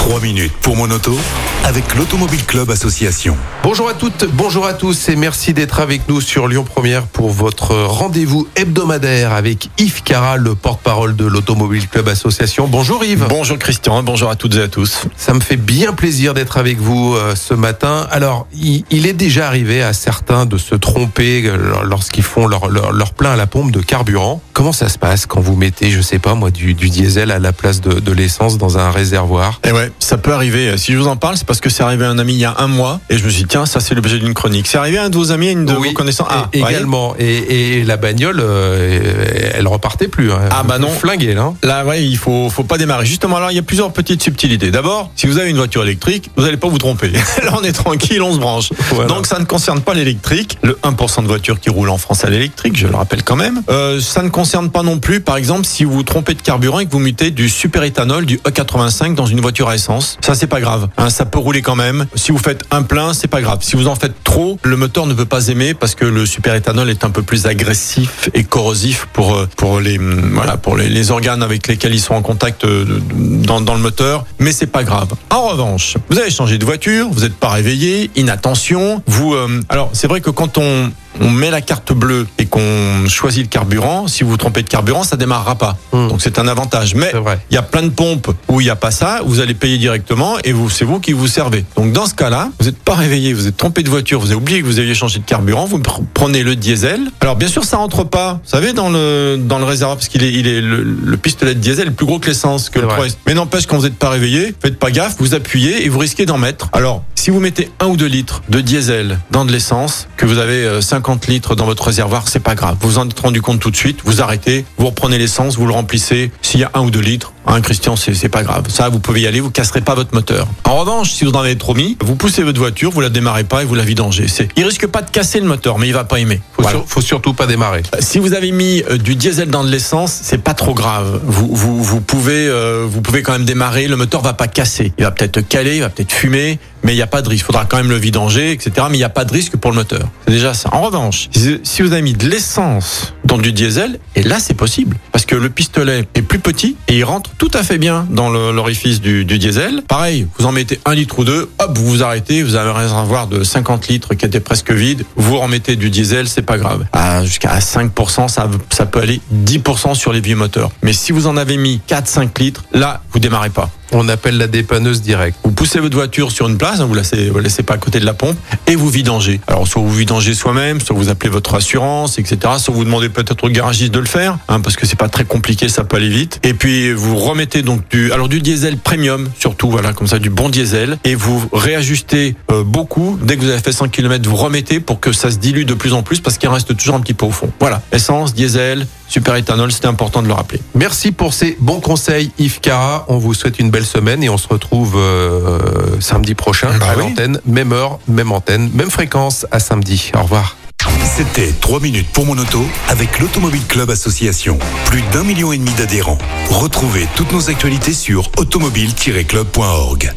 3 minutes pour mon auto avec l'Automobile Club Association. Bonjour à toutes, bonjour à tous et merci d'être avec nous sur Lyon Première pour votre rendez-vous hebdomadaire avec Yves Cara, le porte-parole de l'Automobile Club Association. Bonjour Yves. Bonjour Christian, bonjour à toutes et à tous. Ça me fait bien plaisir d'être avec vous euh, ce matin. Alors, il, est déjà arrivé à certains de se tromper euh, lorsqu'ils font leur, leur, leur plein à la pompe de carburant. Comment ça se passe quand vous mettez, je sais pas moi, du, du diesel à la place de, de l'essence dans un réservoir? Et Eh ouais, ça peut arriver. Si je vous en parle, c'est parce que c'est arrivé à un ami il y a un mois et je me suis dit, tiens, ça c'est l'objet d'une chronique. C'est arrivé à un de vos amis, à une de vos connaissances? Ah, également. Et, et la bagnole, euh, elle repartait plus. hein. Ah, bah non. Flinguée, là. Là, ouais, il faut, faut pas démarrer. Justement, alors, il y a plusieurs petites subtilités. D'abord, si vous avez une voiture électrique, vous allez pas vous tromper. Là, on est tranquille, on se branche. Voilà. Donc, ça ne concerne pas l'électrique. Le 1% de voitures qui roulent en France à l'électrique, je le rappelle quand même. Euh, ça ne concerne pas non plus, par exemple, si vous vous trompez de carburant et que vous mutez du superéthanol, du E85 dans une voiture à Ça, c'est pas grave. Hein, ça peut rouler quand même. Si vous faites un plein, c'est pas grave. Si vous en faites trop, le moteur ne peut pas aimer parce que le superéthanol est un peu plus agressif et corrosif pour euh, pour les hum, voilà pour les, les organes avec lesquels ils sont en contact euh, dans, dans le moteur. Mais c'est pas grave. En revanche, vous avez changé de voiture, vous n'êtes pas réveillé, inattention. Vous euh, alors c'est vrai que quand on on met la carte bleue et qu'on choisit le carburant, si vous vous trompez de carburant, ça démarrera pas. Hmm. Donc c'est un avantage. Mais il y a plein de pompes où il n'y a pas ça, vous allez payer directement et vous, c'est vous qui vous servez. Donc dans ce cas-là, vous n'êtes pas réveillé, vous êtes trompé de voiture, vous avez oublié que vous aviez changé de carburant, vous pr- prenez le diesel. Alors bien sûr, ça rentre pas, vous savez, dans le dans le réservoir parce qu'il est, il est le, le pistolet de diesel est plus gros que l'essence que le. Mais n'empêche quand vous n'êtes pas réveillé, faites pas gaffe, vous appuyez et vous risquez d'en mettre. Alors si vous mettez un ou deux litres de diesel dans de l'essence, que vous avez euh, 50 litres dans votre réservoir, c'est pas grave. Vous en êtes rendu compte tout de suite, vous arrêtez, vous reprenez l'essence, vous le remplissez. S'il y a un ou deux litres, hein, Christian, c'est pas grave. Ça, vous pouvez y aller, vous casserez pas votre moteur. En revanche, si vous en avez trop mis, vous poussez votre voiture, vous la démarrez pas et vous la vidangez. Il risque pas de casser le moteur, mais il va pas aimer. Faut, Voilà. sur- faut surtout pas démarrer. Si vous avez mis euh, du diesel dans de l'essence, c'est pas trop grave. Vous, vous, vous pouvez, euh, vous pouvez quand même démarrer. Le moteur va pas casser. Il va peut-être caler, il va peut-être fumer, mais il n'y a pas de risque. Il faudra quand même le vidanger, etc. Mais il n'y a pas de risque pour le moteur. C'est déjà ça. En revanche, si vous avez mis de l'essence dans du diesel, et là c'est possible, parce que le pistolet petit et il rentre tout à fait bien dans l'orifice du, du diesel. Pareil, vous en mettez un litre ou deux, hop, vous vous arrêtez, vous avez un réservoir de 50 litres qui était presque vide, vous remettez du diesel, c'est pas grave. À jusqu'à 5%, ça, ça peut aller 10% sur les vieux moteurs. Mais si vous en avez mis 4-5 litres, là, vous démarrez pas. On appelle la dépanneuse directe. Vous poussez votre voiture sur une place, hein, vous la laissez, laissez pas à côté de la pompe, et vous vidangez. Alors soit vous vidangez soi-même, soit vous appelez votre assurance, etc. Soit vous demandez peut-être au garagiste de le faire, hein, parce que c'est pas très compliqué, ça peut aller vite. Et puis vous remettez donc du, alors du diesel premium surtout, voilà comme ça du bon diesel, et vous réajustez euh, beaucoup. Dès que vous avez fait 100 km, vous remettez pour que ça se dilue de plus en plus, parce qu'il reste toujours un petit peu au fond. Voilà, essence, diesel, super éthanol, c'était important de le rappeler. Merci pour ces bons conseils, Yves Cara. On vous souhaite une belle semaine et on se retrouve euh, samedi prochain Bah à oui. l'antenne. Même heure, même antenne, même fréquence à samedi. Au revoir. C'était 3 minutes pour mon auto avec l'Automobile Club Association. Plus d'un million et demi d'adhérents. Retrouvez toutes nos actualités sur automobile-club.org.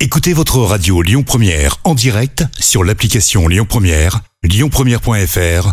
Écoutez votre radio Lyon Première en direct sur l'application Lyon Première, lyonpremière.fr